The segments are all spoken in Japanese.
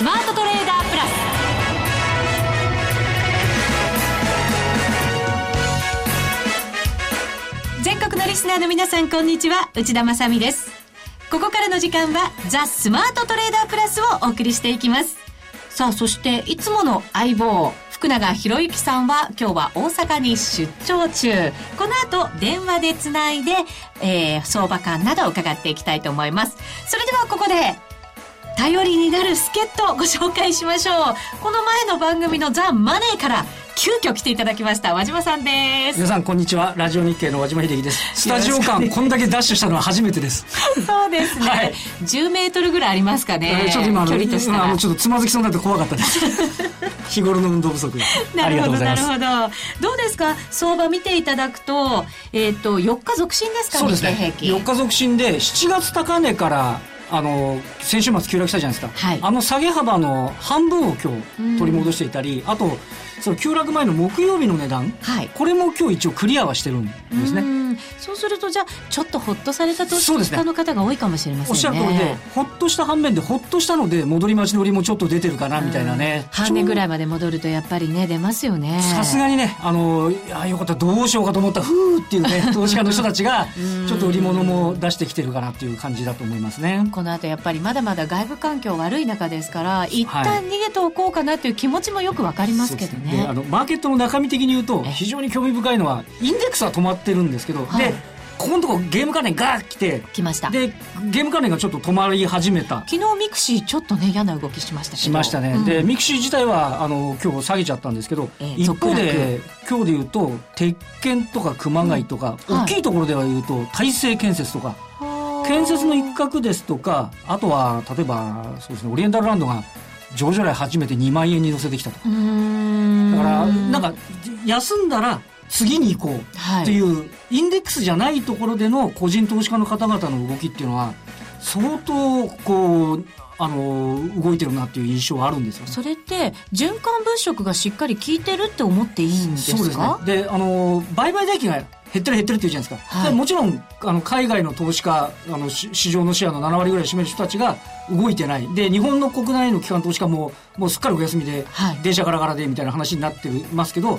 スマートトレーダープラス。全国のリスナーの皆さんこんにちは。内田まさです。ここからの時間はザ・スマートトレーダープラスをお送りしていきます。さあそしていつもの相棒福永博之さんは今日は大阪に出張中。この後電話でつないで、えー、相場感などを伺っていきたいと思います。それではここで頼りになる助っ人をご紹介しましょう。この前の番組のザ・マネーから急遽来ていただきました。和島さんです。皆さんこんにちは。ラジオ日経の和島秀樹です。スタジオ間こんだけダッシュしたのは初めてです。そうですね、はい、10メートルぐらいありますかね、ちょっと今距離としたら。ちょっとつまずきそうになって怖かったです。日頃の運動不足。なるほどなるほど。どうですか？相場見ていただくとえっ、ー、と4日続伸ですか？そうですね。4日続伸で7月高値からあの先週末急落したじゃないですか、はい、あの下げ幅の半分を今日取り戻していたり、あとその急落前の木曜日の値段、はい、これも今日一応クリアはしてるんですね。そうするとじゃあちょっとほっとされた投資家の方が多いかもしれませんね。おっしゃる通りでほっとした反面でほっとしたので戻り待ちのりもちょっと出てるかなみたいなね。半年ぐらいまで戻るとやっぱりね出ますよね。さすがにねあのいやよかったどうしようかと思ったふーっていうね 投資家の人たちがちょっと売り物も出してきてるかなっていう感じだと思いますね。この後やっぱりまだまだ外部環境悪い中ですから一旦逃げておこうかなっていう気持ちもよくわかりますけどね、ね、あのマーケットの中身的に言うと非常に興味深いのはインデックスは止まってるんですけど、はい、でここのとこゲーム関連ガーッ来て来ました。でゲーム関連がちょっと止まり始めた。昨日ミクシーちょっとね嫌な動きしましたしましたね、うん、でミクシー自体はあの今日下げちゃったんですけど、えー、一方で今日で言うと鉄拳とか熊谷とか、うん、大きいところでは言うと大成建設とか、はい、建設の一角ですとかあとは例えばそうですねオリエンタルランドが上場来初めて2万円に乗せてきたとだからなんか休んだら次に行こうっていう、はい、インデックスじゃないところでの個人投資家の方々の動きっていうのは相当こうあの動いてるなっていう印象はあるんですよ、ね、それって循環物色がしっかり効いてるって思っていいんですか？そうですね。であの売買代金が減ってる減ってるっていうじゃないですか、はい、もちろんあの海外の投資家あの市場のシェアの7割ぐらい占める人たちが動いてない。で日本の国内の機関投資家ももうすっかりお休みで、はい、電車ガラガラでみたいな話になってますけど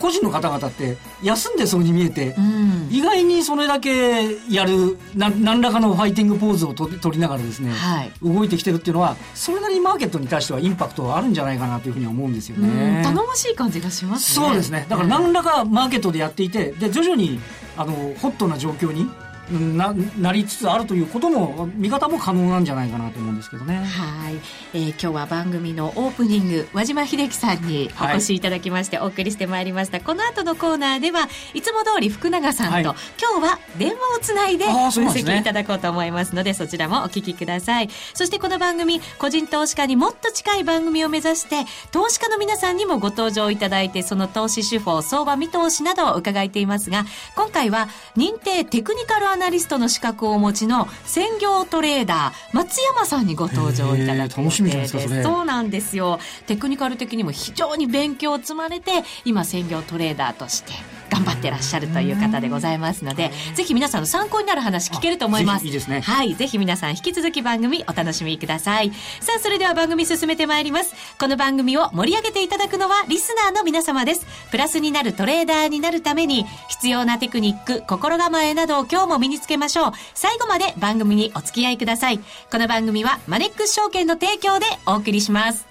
個人の方々って休んでそうに見えて、うん、意外にそれだけやるな何らかのファイティングポーズを取りながらですね、はい、動いてきてるっていうのはそれなりにマーケットに対してはインパクトはあるんじゃないかなというふうに思うんですよね。頼もしい感じがしますね。そうですね。だから何らかマーケットでやっていてで徐々にあのホットな状況にななりつつあるということも見方も可能なんじゃないかなと思うんですけどね。はい、えー、今日は番組のオープニング和島秀樹さんにお越しいただきましてお送りしてまいりました、はい、この後のコーナーではいつも通り福永さんと、はい、今日は電話をつないで分析いただこうと思いますのでそちらもお聞きください。そしてこの番組個人投資家にもっと近い番組を目指して投資家の皆さんにもご登場いただいてその投資手法相場見通しなどを伺っていますが今回は認定テクニカルアナリストの資格をお持ちの専業トレーダー松山さんにご登場いただく楽しみですそうなんですよテクニカル的にも非常に勉強を積まれて今専業トレーダーとして頑張ってらっしゃるという方でございますので、ぜひ皆さんの参考になる話聞けると思います。いいですね。はい。ぜひ皆さん引き続き番組お楽しみください。さあ、それでは番組進めてまいります。この番組を盛り上げていただくのはリスナーの皆様です。プラスになるトレーダーになるために必要なテクニック、心構えなどを今日も身につけましょう。最後まで番組にお付き合いください。この番組はマネックス証券の提供でお送りします。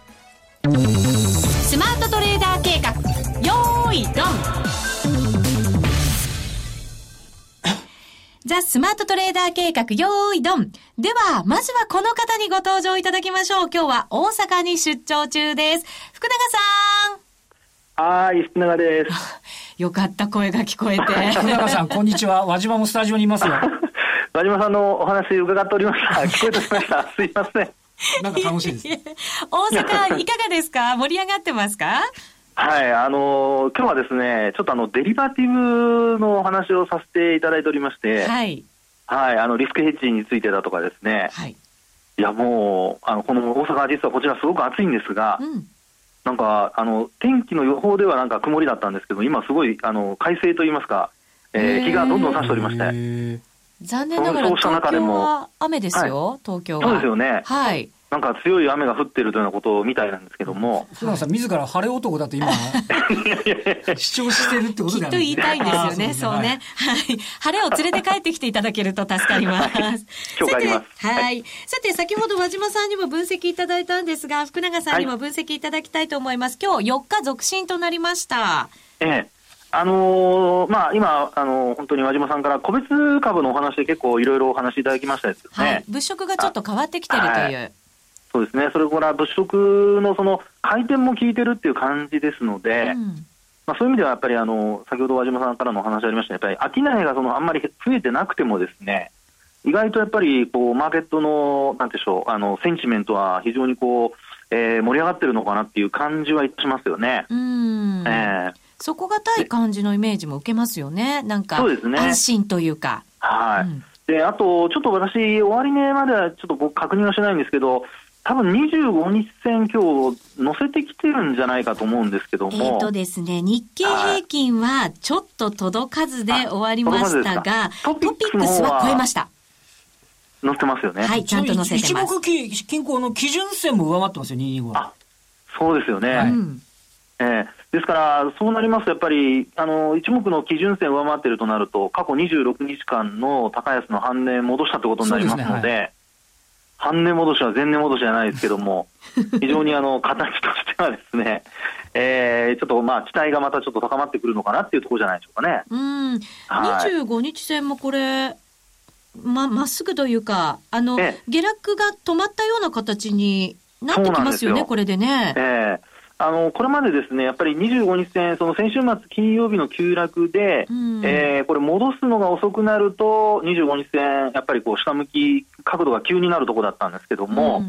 スマートトレーダー計画、よーい、ドン ザ・スマートトレーダー計画、用意ドン。では、まずはこの方にご登場いただきましょう。今日は大阪に出張中です。福永さん。はい、福永です。よかった、声が聞こえて。福永さん、こんにちは。輪島もスタジオにいますよ。輪島さんのお話伺っておりました。聞こえてしました。すいません。なんか楽しいです。大阪、いかがですか？盛り上がってますか？はい、あのー、今日はですね、ちょっとあのデリバティブのお話をさせていただいておりまして、はい、はい、あのリスクヘッジについてだとかですね、はい、いやもうあのこの大阪実はこちらすごく暑いんですが、うん、なんかあの天気の予報ではなんか曇りだったんですけど、今すごいあの快晴と言いますか、えー、日がどんどん差しておりまして。残念ながら東京は雨ですよ、はい、東京は。そうですよね。はい。なんか強い雨が降ってるというようなことみたいなんですけども。福永さん、自ら晴れ男だと今、主張してるってことだよね。きっと言いたいんですよね、そうね。はい。晴れを連れて帰ってきていただけると助かります。今日帰ります。はい。さて、先ほど和島さんにも分析いただいたんですが、福永さんにも分析いただきたいと思います。今日4日続伸となりました。ええ。あのー、まあ、今、あのー、本当に和島さんから個別株のお話で結構いろいろお話いただきましたですね。はい。物色がちょっと変わってきてるという。そうですね、それから物色のその回転も効いてるっていう感じですので、うん、まあ、そういう意味ではやっぱりあの先ほど和島さんからのお話ありましたやっぱり商いがそのあんまり増えてなくてもですね意外とやっぱりこうマーケットのなんでしょうあのセンチメントは非常にこう、えー、盛り上がってるのかなっていう感じはしますよね。うんえー底堅い感じのイメージも受けますよね。なんか、そうですね。安心というか。はい。うん、で、あと、ちょっと私、終値まではちょっと僕確認はしないんですけど、多分25日線今日乗せてきてるんじゃないかと思うんですけども。えっ、とですね、日経平均はちょっと届かずで終わりましたが、トピックスは超えました。乗ってますよね。はい、ちゃんと乗せてます。一目均衡の基準線も上回ってますよ、225は。あ、そうですよね。はい、えー、ですから、そうなりますと、やっぱりあの一目の基準線上回っているとなると、過去26日間の高安の半値戻したということになりますので、半値戻しは前値戻しじゃないですけども、非常にあの形としてはですね、えー、ちょっとまあ期待がまたちょっと高まってくるのかなっていうところじゃないでしょうかね。うん、はい、25日線もこれ、ままっすぐというか、あの、下落が止まったような形になってきますよね、これでね。えーあのこれまでですねやっぱり25日線、その先週末金曜日の急落で、うん、えー、これ、戻すのが遅くなると、25日線、やっぱりこう下向き、角度が急になるところだったんですけども、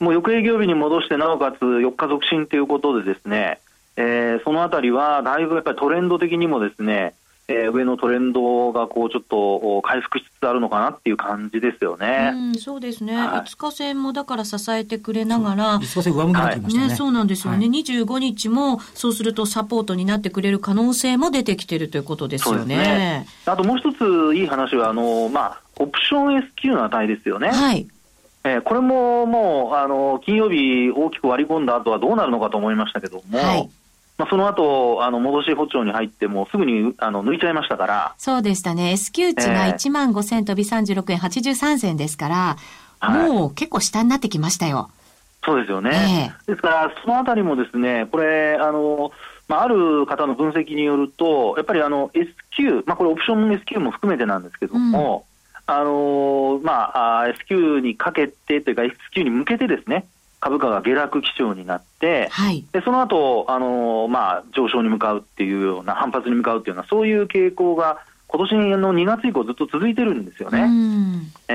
うん、もう翌営業日に戻して、なおかつ4日続伸ということで、ですね、えー、そのあたりはだいぶやっぱりトレンド的にもですね、えー、上のトレンドがこうちょっと回復しつつあるのかなっていう感じですよね。うん、そうですね。はい、5日線もだから支えてくれながら、5日線上向きになってましたね、ね。そうなんですよね。はい、25日もそうするとサポートになってくれる可能性も出てきてるということですよね。ねあともう一ついい話はあのまあオプション S q の値ですよね。はい。えー、これももうあの金曜日大きく割り込んだ後はどうなるのかと思いましたけども。はいまあ、その後あの戻し歩調に入ってもすぐにあの抜いちゃいましたから。そうでしたね。S q 値が1万5000飛び36円83銭ですから、えー、もう結構下になってきましたよ。そうですよね、えー、ですからそのあたりもですねこれあのまあ、ある方の分析によると、やっぱりあの S q、まあ、これ、オプション S q も含めてなんですけども、うん、あのまあ、S q にかけてというか、S q に向けてですね、株価が下落基調になって、はい、でその後あのまあ上昇に向かうっていうような反発に向かうっていうようなそういう傾向が今年の2月以降ずっと続いてるんですよね。え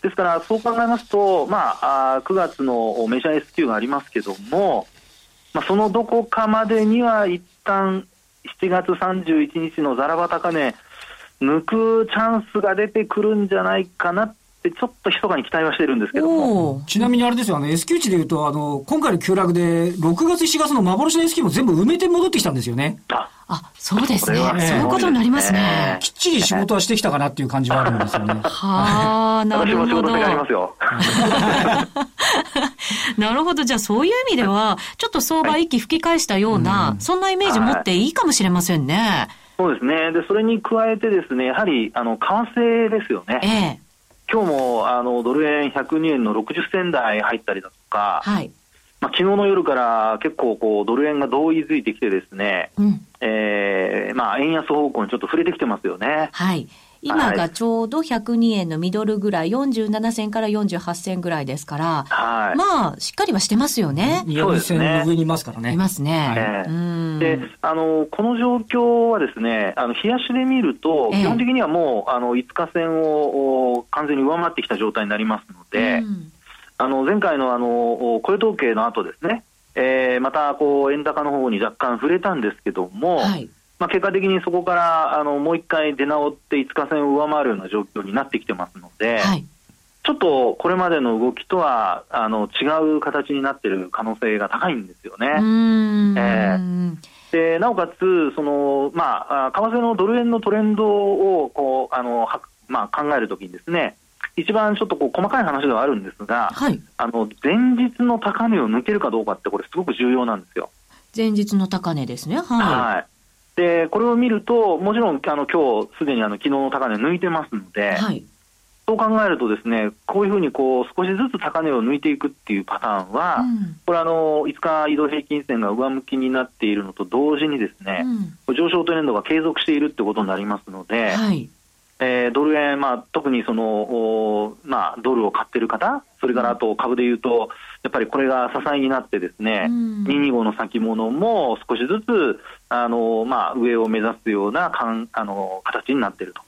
ー、ですからそう考えますと、まあ、あ9月のメジャー S q がありますけども、まあ、そのどこかまでには一旦7月31日のざらば高値抜くチャンスが出てくるんじゃないかなでちょっと密かに期待はしてるんですけども。ちなみにあれですよ、あの S q 値でいうと、あの、今回の急落で、6月、7月の幻の S q も全部埋めて戻ってきたんですよね。あ、あそうですね。そういうことになりますね。きっちり仕事はしてきたかなっていう感じはあるんですよね。はあ、なるほど。私も仕事やりますよ。なるほど。じゃあそういう意味では、ちょっと相場息吹き返したような、そんなイメージ持っていいかもしれませんね。そうですね。で、それに加えてですね、やはり、あの、為替ですよね。ええ。今日もあのドル円102円の60銭台入ったりだとか、はいまあ昨日の夜から結構こうドル円が同意づいてきてですね、うん、えー、まあ円安方向にちょっと触れてきてますよね。はい。今がちょうど102円のミドルぐらい、47銭から48銭ぐらいですから、はい、まあ、しっかりはしてますよね。そうですね。上にいますからね。いますね。はい、で、あの、この状況はですね、あの、冷やしで見ると、基本的にはもう、あの、5日線を完全に上回ってきた状態になりますので、あの、前回のあの、雇用統計の後ですね、えー、また、こう、円高の方に若干触れたんですけども、はいまあ、結果的にそこからあのもう一回出直って5日線を上回るような状況になってきてますので、はい、ちょっとこれまでの動きとはあの違う形になっている可能性が高いんですよね。えー、でなおかつその、まあ、為替のドル円のトレンドをこうあのまあ、考えるときにですね一番ちょっとこう細かい話ではあるんですが、はい、あの前日の高値を抜けるかどうかって、これ、すごく重要なんですよ。前日の高値ですね。はい。はい、で、これを見ると、もちろん、あの今日すでにあの昨日の高値抜いてますので、はい、そう考えるとですね、こういうふうにこう少しずつ高値を抜いていくっていうパターンは、うん、これあの、5日移動平均線が上向きになっているのと同時にですね、うん、上昇トレンドが継続しているってことになりますので、はい、えー、ドル円、まあ、特にその、まあ、ドルを買ってる方、それからあと株でいうと、やっぱりこれが支えになってですね、うん、225の先物も少しずつ、あのまあ、上を目指すようなかんあの形になっていると。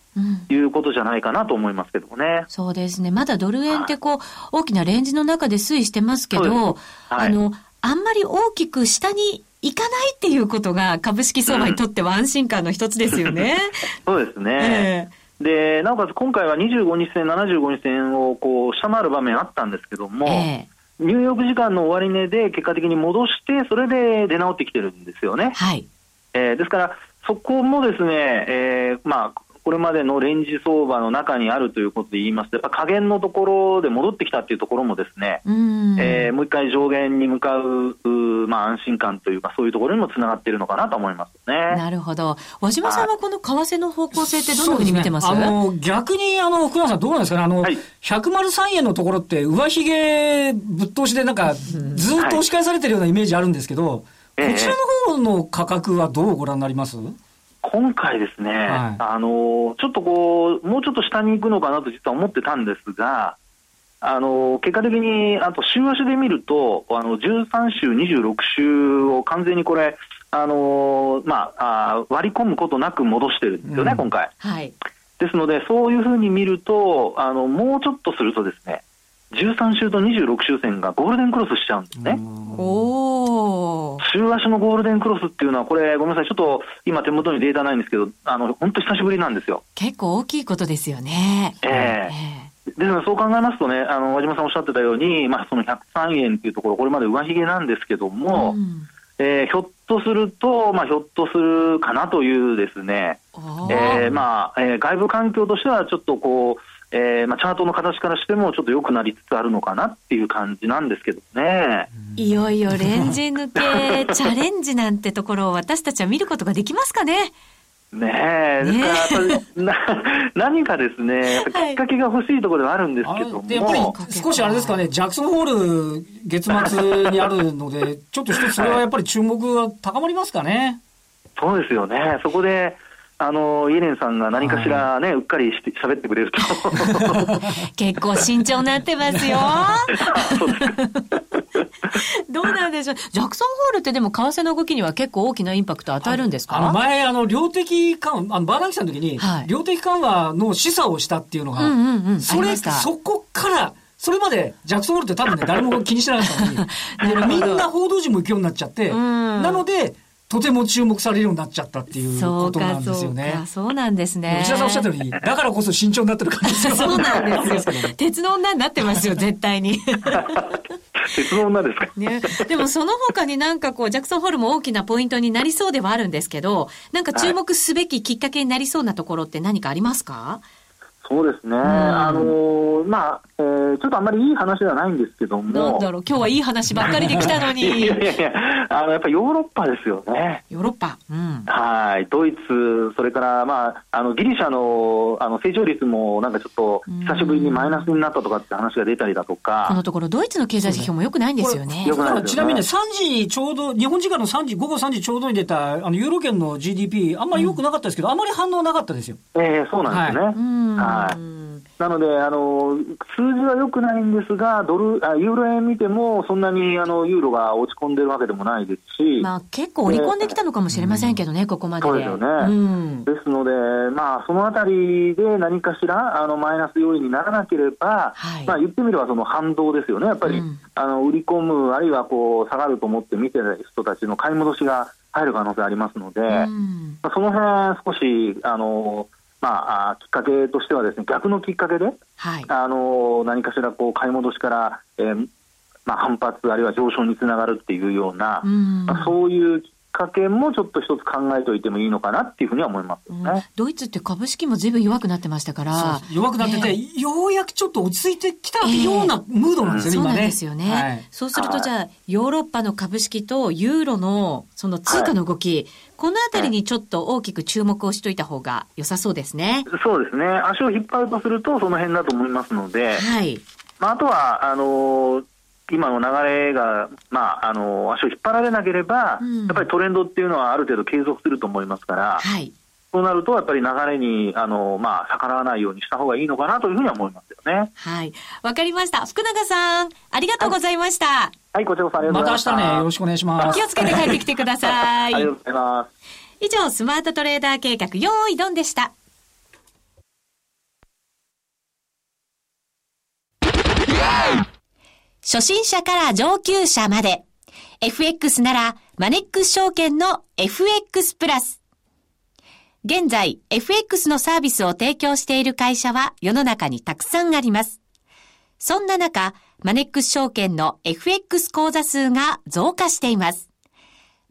いうことじゃないかなと思いますけどもね。そうですね。まだドル円ってこう、はい、大きなレンジの中で推移してますけど、はい、あの、あんまり大きく下に行かないっていうことが株式相場にとっては安心感の一つですよね。そうですね。えー、で、なおかつ今回は25日線、75日線をこう下回る場面あったんですけども、えー、ニューヨーク時間の終値で結果的に戻して、それで出直ってきてるんですよね。はい。えー、ですから、そこもですね、えー、まあ、これまでのレンジ相場の中にあるということで言いますと、やっぱ下限のところで戻ってきたっていうところもですね、うえー、もう一回上限に向かう、うまあ、安心感というか、そういうところにもつながっているのかなと思いますね。なるほど。和島さんはこの為替の方向性ってどんなふうに見てます、ね、あの逆に、あの、福山さんどうなんですかね、あの、はい、103円のところって、上髭ぶっ通しでなんか、ずっと押し返されてるようなイメージあるんですけど、はい、こちらの方の価格はどうご覧になります、えー今回ですね、はい、あのちょっとこう、もうちょっと下に行くのかなと実は思ってたんですが、あの結果的に、あと週足で見ると、あの13週、26週を完全にこれ、あのまあ、あ割り込むことなく戻してるんですよね、うん、今回。はい、ですので、そういうふうに見るとあの、もうちょっとするとですね、13週と26週線がゴールデンクロスしちゃうんですね。お週足のゴールデンクロスっていうのは、これ、ごめんなさい、ちょっと今、手元にデータないんですけど、あの本当、久しぶりなんですよ。結構大きいことですよね。ええ。ーですので、そう考えますとね、あの和島さんおっしゃってたように、まあ、その103円っていうところ、これまで上髭なんですけども、うん、えー、ひょっとすると、まあ、ひょっとするかなというですね、えーまあえー、外部環境としてはちょっとこう、えーまあ、チャートの形からしてもちょっと良くなりつつあるのかなっていう感じなんですけどね。いよいよレンジ抜け チャレンジなんてところを私たちは見ることができますかね？ねえ、ですから、ね、何かですね、きっかけが欲しいところではあるんですけども、やっぱり少しあれですかね、ジャクソンホール月末にあるので、ちょっと一つそれはやっぱり注目が高まりますかね？そうですよね。そこで、あのイエレンさんが何かしらね、はい、うっかりして喋ってくれると。結構慎重になってますよ。どうなんでしょう。ジャクソンホールってでも為替の動きには結構大きなインパクト与えるんですか、あの前あの量的緩和あのバーナンキさんの時に、はい、量的緩和の示唆をしたっていうのが、うんうんうん、それそこからそれまでジャクソンホールって多分ね誰も気にしてなかったのに。みんな報道陣も行くようになっちゃって、なのでとても注目されるようになっちゃったっていうことなんですよね。そうなんですね。内田さんおっしゃったように、だからこそ慎重になってる感じですそうなんですよ。鉄の女になってますよ、絶対に。鉄の女ですか、ね、でもその他になんかこう、ジャクソンホールも大きなポイントになりそうではあるんですけど、なんか注目すべききっかけになりそうなところって何かありますか、はいそうですね、あのー、まあ、えー、ちょっとあんまりいい話ではないんですけども、なんだろう、今日はいい話ばっかりできたのに。いやいやいや、あのやっぱヨーロッパですよね。ヨーロッパ、うん、はい、ドイツ、それから、まあ、あのギリシャのあの成長率もなんかちょっと久しぶりにマイナスになったとかって話が出たりだとか、このところ、ドイツの経済指標もよくないんですよね。よくないちなみに、ね、3時にちょうど、日本時間の3時午後3時ちょうどに出たあのユーロ圏の GDP、あんまりよくなかったですけど、うん、あんまり反応なかったですよ。ええー、そうなんですね。はい。はいなのであの、数字は良くないんですが、ドルあユーロ円見ても、そんなにあのユーロが落ち込んでるわけでもないですし、まあ、結構織り込んできたのかもしれませんけどね、ここまで。そうですよね、うん、ですので、まあ、そのあたりで何かしらあのマイナス要因にならなければ、はい、まあ、言ってみればその反動ですよね、やっぱり、うん、あの売り込む、あるいはこう下がると思って見てる人たちの買い戻しが入る可能性ありますので、うん、まあ、その辺少しあのまあ、きっかけとしてはですね逆のきっかけで、はい、あの何かしらこう買い戻しから、えーまあ、反発あるいは上昇につながるっていうような、うん。まあ、そういうかけもちょっと一つ考えておいてもいいのかなっていうふうには思いますね、うん、ドイツって株式もずいぶん弱くなってましたから。弱くなってて、えー、ようやくちょっと落ち着いてきたようなムードなんですよね、えー、そうなんですよね、はい、そうするとじゃあヨーロッパの株式とユーロのその通貨の動き、はい、このあたりにちょっと大きく注目をしといた方が良さそうですね。そうですね。足を引っ張るとすると、その辺だと思いますので、はい。まあ、あとは、あのー、今の流れが、まあ、あの足を引っ張られなければ、うん、やっぱりトレンドっていうのはある程度継続すると思いますから、はい、そうなると、やっぱり流れにあの、まあ、逆らわないようにした方がいいのかなというふうには思いますよね。はい。わかりました。福永さん、ありがとうございました。はい、はい、こちらこそありがとうございました。また明日ね、よろしくお願いします。気をつけて帰ってきてください。ありがとうございます。以上、スマートトレーダー計画、用意ドンでした。初心者から上級者まで。FX なら、マネックス証券の FX プラス。現在、FX のサービスを提供している会社は世の中にたくさんあります。そんな中、マネックス証券の FX 口座数が増加しています。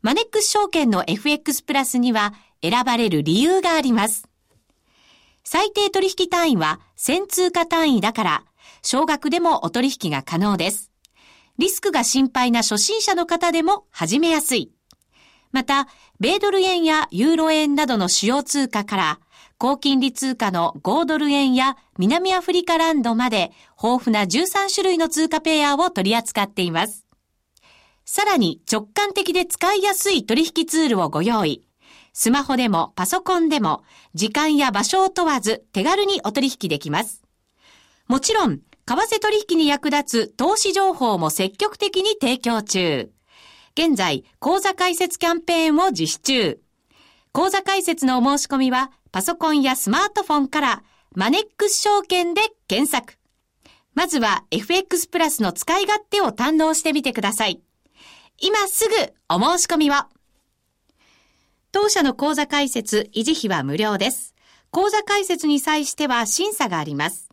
マネックス証券の FX プラスには選ばれる理由があります。最低取引単位は1000通貨単位だから、少額でもお取引が可能です。リスクが心配な初心者の方でも始めやすい。また、米ドル円やユーロ円などの主要通貨から、高金利通貨の5ドル円や南アフリカランドまで豊富な13種類の通貨ペアを取り扱っています。さらに直感的で使いやすい取引ツールをご用意。スマホでもパソコンでも時間や場所を問わず手軽にお取引できます。もちろん為替取引に役立つ投資情報も積極的に提供中。現在、講座開設キャンペーンを実施中。講座開設のお申し込みは、パソコンやスマートフォンから、マネックス証券で検索。まずは FX プラスの使い勝手を堪能してみてください。今すぐお申し込みを。当社の講座開設、維持費は無料です。講座開設に際しては審査があります。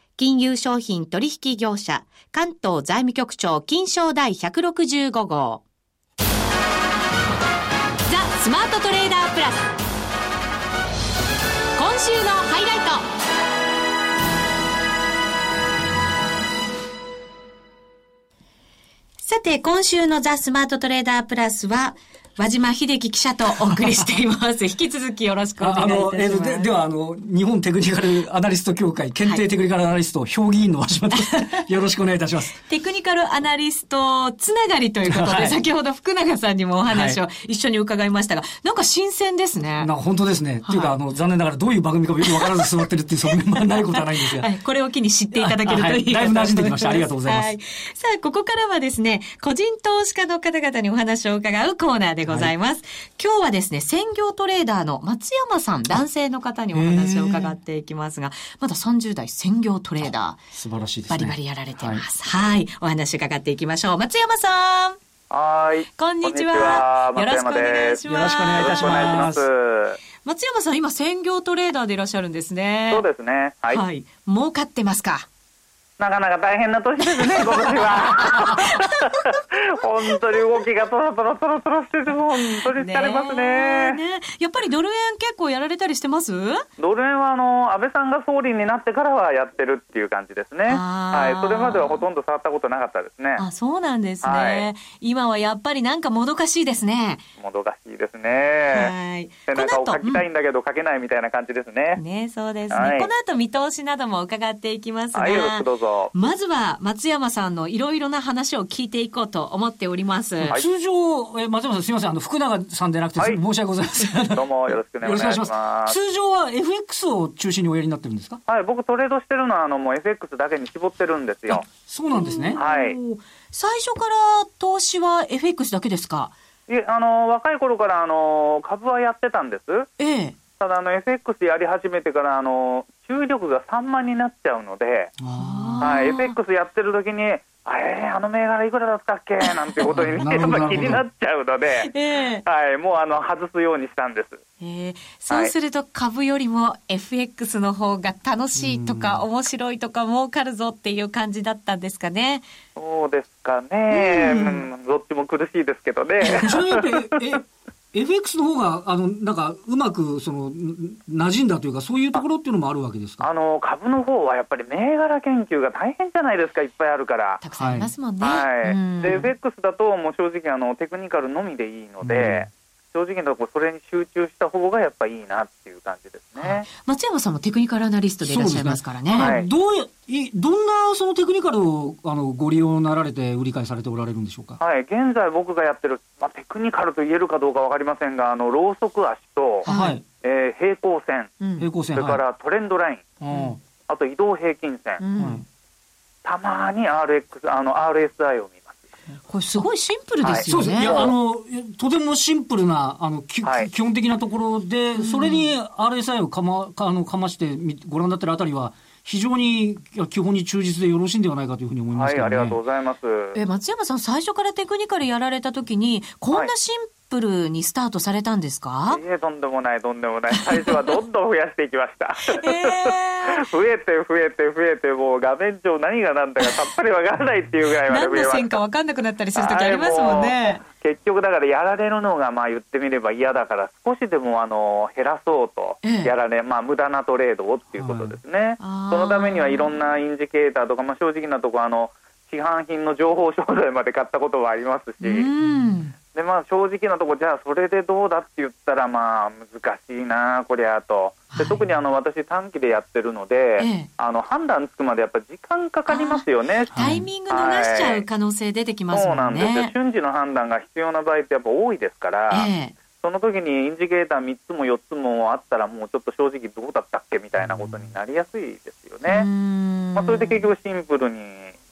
金融商品取引業者、関東財務局長金賞第165号。ザ・スマートトレーダープラス。今週のハイライト。さて、今週のザ・スマートトレーダープラスは、和島秀樹記者とお送りしています。引き続きよろしくお願いいたします。あの、えー、ででは、あの、日本テクニカルアナリスト協会、検定テクニカルアナリスト、評議員の和島です。よろしくお願いいたします。テクニカルアナリストつながりということで、はい、先ほど福永さんにもお話を一緒に伺いましたが、はい、なんか新鮮ですね。な本当ですね。はい、いうか、あの、残念ながらどういう番組かよくわからず座ってるっていう側面はないことはないんですが。はい、これを機に知っていただけるといい、だいぶ馴染んできました。ありがとうございます。はい、さあ、ここからはですね、個人投資家の方々にお話を伺うコーナーでございます。今日はですね、専業トレーダーの松山さん、男性の方にお話を伺っていきますが、まだ30代専業トレーダー。素晴らしいですね。バリバリやられてます。はい、はい。お話伺っていきましょう。松山さん。はい。こんにちは。よろしくお願いします。よろしくお願いいたします。松山さん、今、専業トレーダーでいらっしゃるんですね。そうですね。はい。はい。儲かってますか？なかなか大変な年ですね、今年は。本当に動きがトロトロトロトロしてて、本当に疲れますねねやっぱりドル円結構やられたりしてます？ドル円はあの安倍さんが総理になってからはやってるっていう感じですね。はい。それまではほとんど触ったことなかったですね。あ、そうなんですね。はい、今はやっぱりなんかもどかしいですね。もどかしいですね。はい。背中をかきたいんだけど、かけないみたいな感じですね。ね、そうですね。はい、この後見通しなども伺っていきますが。はい、どうぞ。まずは松山さんのいろいろな話を聞いていこうと思っております。はい、通常、え松山さんすみません、あの、福永さんでなくて、はい、申し訳ございません。どうもよろしくお願いします。ます通常は FX を中心におやりになってるんですか？はい、僕トレードしてるのは、あの、もう FX だけに絞ってるんですよ。そうなんですね。はい。最初から投資は FX だけですか？いえ、あの、若い頃から、あの、株はやってたんです。ええ。ただあの FX やり始めてからあの注意力が散漫になっちゃうので、はい、FX やってる時にあれあの銘柄いくらだったっけ？なんてことに や っぱ気になっちゃうので、えー、はい、もうあの外すようにしたんです。えー、そうすると株よりも FX の方が楽しいとか面白いとか儲かるぞっていう感じだったんですかね？そうですかね。うん、どっちも苦しいですけどね。FX の方が、あの、なんか、うまく、その、馴染んだというか、そういうところっていうのもあるわけですか？あの、株の方はやっぱり銘柄研究が大変じゃないですか、いっぱいあるから。たくさんありますもんね。はい。で、FX だと、もう正直、あの、テクニカルのみでいいので、うん正直なところそれに集中した方がやっぱいいなっていう感じですね、松山さんもテクニカルアナリストでいらっしゃいますからね。ねはい、どうどんなそのテクニカルをあのご利用になられて売り買いされておられるんでしょうか？はい、現在僕がやってる、まあ、テクニカルと言えるかどうかわかりませんが、あのローソク足と、はい、えー、平行線、平行線、それからトレンドライン、はい、あと移動平均線、うん、たまに RX あの RSI を見これすごいシンプルですよね。はい、いや、あの、とてもシンプルな、あの、はい、基本的なところで、それに RSI をかま、あの、かましてご覧になってるあたりは、非常に基本に忠実でよろしいんではないかというふうに思います、ね、はい、ありがとうございます。え、松山さん、最初からテクニカルやられたときに、こんなシンプルにスタートされたんですか、いえ、とんでもない、とんでもない。最初はどんどん増やしていきました。えー、増えて増えて増えて、もう画面上何が何だかさっぱりわからないっていうぐらいまで増えました。何の線かわかんなくなったりするときありますもんね。結局だからやられるのがまあ言ってみれば嫌だから少しでもあの減らそうとやられ、ええ、まあ無駄なトレードをっていうことですね、はい、そのためにはいろんなインジケーターとか、まあ、正直なところあの市販品の情報商材まで買ったことはありますし、でまあ、正直なところじゃあそれでどうだって言ったらまあ難しいなこりゃと。で特にあの私短期でやってるので、ええ、あの判断つくまでやっぱり時間かかりますよね。タイミング逃しちゃう可能性出てきますね、はい、そうなんですよ。瞬時の判断が必要な場合ってやっぱ多いですから、え、その時にインジケーター3つも4つもあったらもうちょっと正直どうだったっけみたいなことになりやすいですよね。まあ、それで結局シンプルに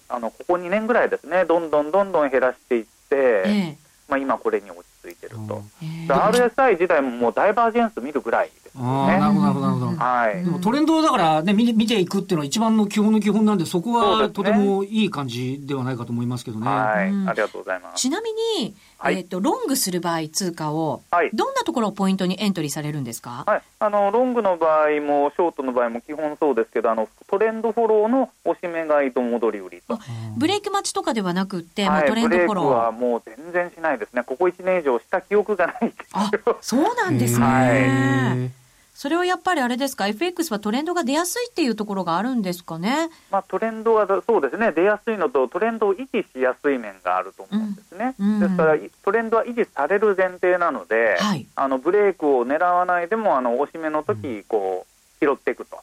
あのここ2年ぐらいですねどんどんどんどん減らしていって、まあ、今これに落ち着いてると、RSI 自体ももうダイバージェンス見るぐらいですね。なるほど、なるほど、なるほど。はい。でもトレンドだからね、見見ていくっていうのは一番の基本の基本なんで、そこはとてもいい感じではないかと思いますけどね。はい。ありがとうございます。ちなみに、はい、えっ、ー、と、ロングする場合、通貨を、はい、どんなところをポイントにエントリーされるんですか？はい。あの、ロングの場合も、ショートの場合も基本そうですけど、あの、トレンドフォローの押し目買いと戻り売りと。ブレイク待ちとかではなくて、はい、もうトレンドフォロー。はもう全然しないですね。ここ1年以上した記憶がないあ、そうなんですね。はいそれはやっぱりあれですか、FX はトレンドが出やすいっていうところがあるんですかね？まあ、トレンドはそうですね、出やすいのと、トレンドを維持しやすい面があると思うんですね。うん。うん、ですから、トレンドは維持される前提なので、はい、あのブレイクを狙わないでも、あの押し目の時こう拾っていくと。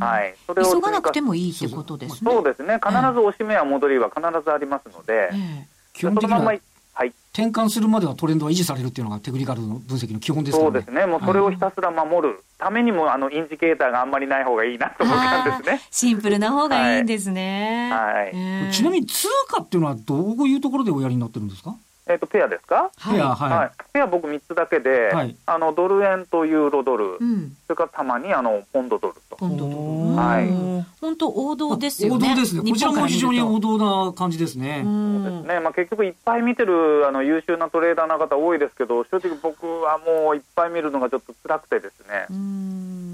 はい、それを急がなくてもいいってことですね。そうですね、必ず押し目は戻りは必ずありますので、えー、基本的にははい、転換するまではトレンドは維持されるっていうのがテクニカルの分析の基本ですから、ね、そうですね、もうそれをひたすら守るためにも、あのインジケーターがあんまりない方がいいなと思ったんですね。シンプルな方がいいんですね、はい、はい、ちなみに通貨っていうのは、どういうところでおやりになってるんですか？えっ、ー、と、ペアですか？ペア、はい。はい、ペア僕3つだけで、はい、あの、ドル円とユーロドル、うん、それからたまにあの、ポンドドルと。ポンドドル。はい。本当王道ですよね。王道ですね。こちらも非常に王道な感じですね。そうですね。まあ結局いっぱい見てる、あの、優秀なトレーダーの方多いですけど、正直僕はもういっぱい見るのがちょっと辛くてですね、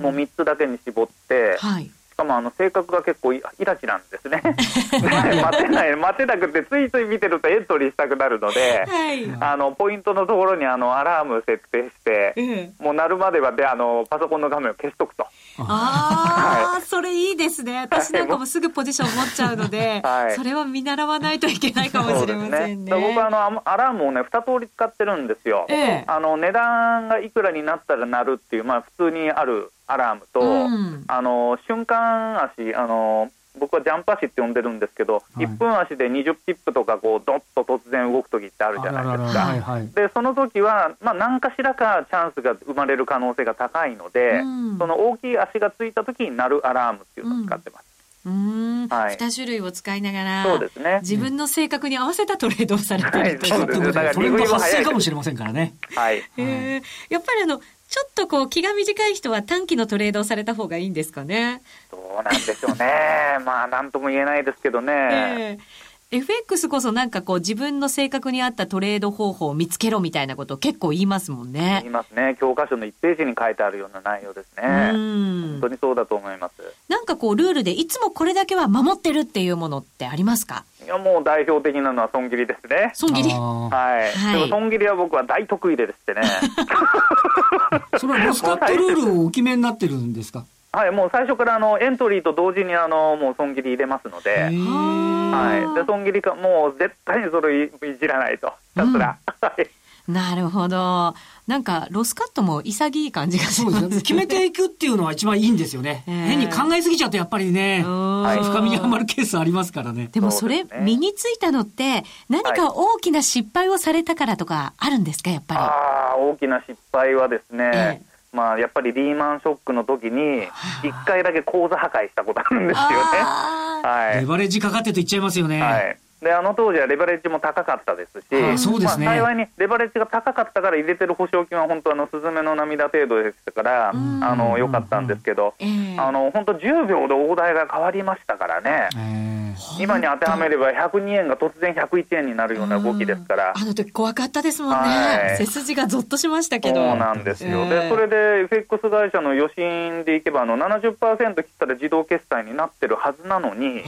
もう3つだけに絞って、はい。かもあの性格が結構イラチなんですね 待てない待てなくてついつい見てるとエントリーしたくなるので、はい、あのポイントのところにあのアラーム設定して、うん、もう鳴るまではであのパソコンの画面を消しとくと。ああ、はい、それいいですね。私なんかもすぐポジション持っちゃうので、はい、それは見習わないといけないかもしれませんね。ね僕あのアラームをね二通り使ってるんですよ。ええ、あの値段がいくらになったら鳴るっていうまあ普通にあるアラームと、うん、あの瞬間足あの僕はジャンプ足って呼んでるんですけど、はい、1分足で20ピップとかこうドッと突然動く時ってあるじゃないですか。はいはい、でその時はまあ何かしらかチャンスが生まれる可能性が高いので、うん、その大きい足がついた時に鳴るアラームっていうのを使ってます。うん、はい、2種類を使いながら、そうですね、自分の性格に合わせたトレードをされているということで、それも発生かもしれませんからね。はい、えー、やっぱりあのちょっとこう気が短い人は短期のトレードをされた方がいいんですかね。どうなんでしょうね。まあなんとも言えないですけどね。えー FX こそなんかこう自分の性格に合ったトレード方法を見つけろみたいなことを結構言いますもんね。言いますね。教科書の1ページに書いてあるような内容ですね。本当にそうだと思います。なんかこうルールでいつもこれだけは守ってるっていうものってありますか？いやもう代表的なのは損切りですね。損切り。はい。はい、でも損切りは僕は大得意でですね。それはロスカットルールをお決めになってるんですか？はい、もう最初からあのエントリーと同時にあのもう損切り入れますので、はい、で損切りかもう絶対にそれいじらないと、ひたすら。なるほど。なんか、ロスカットも潔い感じがしますね。決めていくっていうのは一番いいんですよね。えー、変に考えすぎちゃうとやっぱりね、深みにはまるケースありますからね。でもそれ、ね、身についたのって、何か大きな失敗をされたからとかあるんですか、やっぱり？ああ、大きな失敗はですね、えーまあ、やっぱりリーマンショックの時に、一回だけ口座破壊したことあるんですよね。はい。レバレッジかかってと言っちゃいますよね。はい。で、あの当時はレバレッジも高かったですし、すね。まあ、幸いにレバレッジが高かったから入れてる保証金は本当あの、スズメの涙程度でしたから、あの、良かったんですけど、あの、本当10秒で大台が変わりましたからね。今に当てはめれば102円が突然101円になるような動きですから。あの時怖かったですもんね。はい、背筋がゾッとしましたけど。そうなんですよ。で、それで FX 会社の余震でいけば、あの70%切ったら自動決済になってるはずなのに、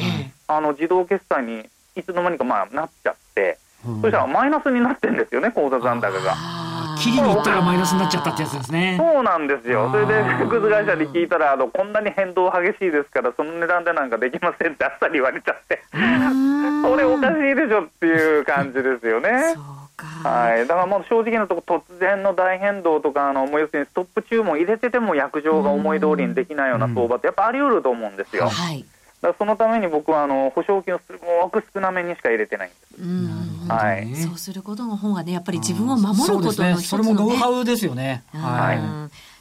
あの自動決済にいつの間にかまあなっちゃって、うん、そしたらマイナスになってるんですよね、口座残高が。切りに行ったらマイナスになっちゃったってやつですね。そうなんですよ。それで、複数会社に聞いたら、あの、こんなに変動激しいですから、その値段でなんかできませんってあっさり言われちゃって。それおかしいでしょっていう感じですよね。はい、だからもう正直なところ、突然の大変動とか、あのもう要するにストップ注文入れてても、約定が思い通りにできないような相場って、やっぱあり得ると思うんですよ。はいだそのために僕はあの保証金をすごく少なめにしか入れてないんです。はい、そうすることの方がね、やっぱり自分を守ることの一つの、ね、それもノウハウですよね。はい。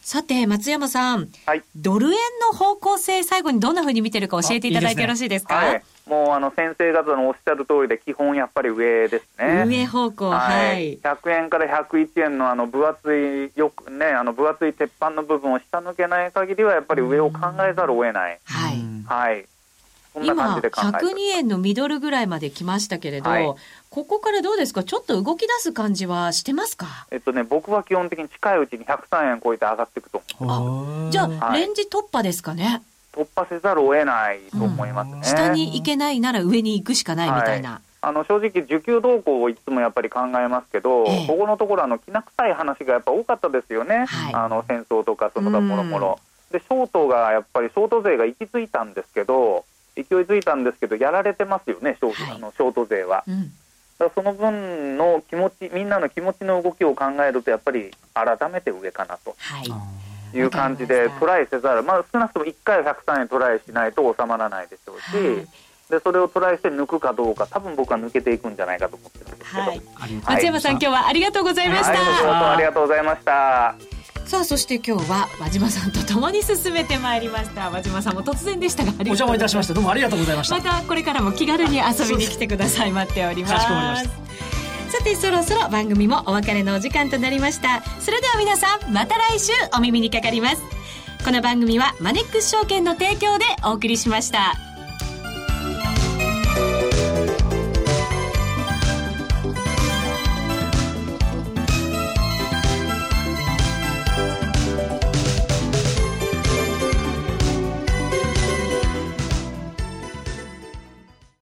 さて、松山さん、はい、ドル円の方向性、最後にどんなふうに見てるか教えていただいてよろしいですか？いいすねはい、もうあの先生方のおっしゃる通りで、基本やっぱり上ですね。上方向、はい。100円から101円のあの分厚い、よくね、あの分厚い鉄板の部分を下抜けない限りは、やっぱり上を考えざるを得ない。はい。はい。今、102円のミドルぐらいまで来ましたけれど、はい、ここからどうですか、ちょっと動き出す感じはしてますか、えっとね、僕は基本的に近いうちに103円超えて上がっていくと思う。じゃあ、レンジ突破ですかね？突破せざるを得ないと思いますね。下に行けないなら上に行くしかないみたいな。はい。あの正直、需給動向をいつもやっぱり考えますけど、ええ、ここのところあの、きな臭い話がやっぱ多かったですよね、はい、あの戦争とか、その他もろもろ。で、ショートがやっぱり、ショート税が行き着いたんですけど、勢いづいたんですけど、やられてますよね、ショート,、あのショート勢は。うん、だその分の気持ち、みんなの気持ちの動きを考えると、やっぱり改めて上かなと。はい。いう感じでトライせざる、まあ、少なくとも1回は103円トライしないと収まらないでしょうし、はい、でそれをトライして抜くかどうか、多分僕は抜けていくんじゃないかと思ってるんですけど、はい、松山さん、今日はありがとうございました。はい、ありがとうございました。さあそして今日は和島さんと共に進めてまいりました。和島さんも突然でしたがお邪魔いたしましたどうもありがとうございました。またこれからも気軽に遊びに来てください。待っております。さてそろそろ番組もお別れのお時間となりました。それでは皆さんまた来週お耳にかかります。この番組はマネックス証券の提供でお送りしました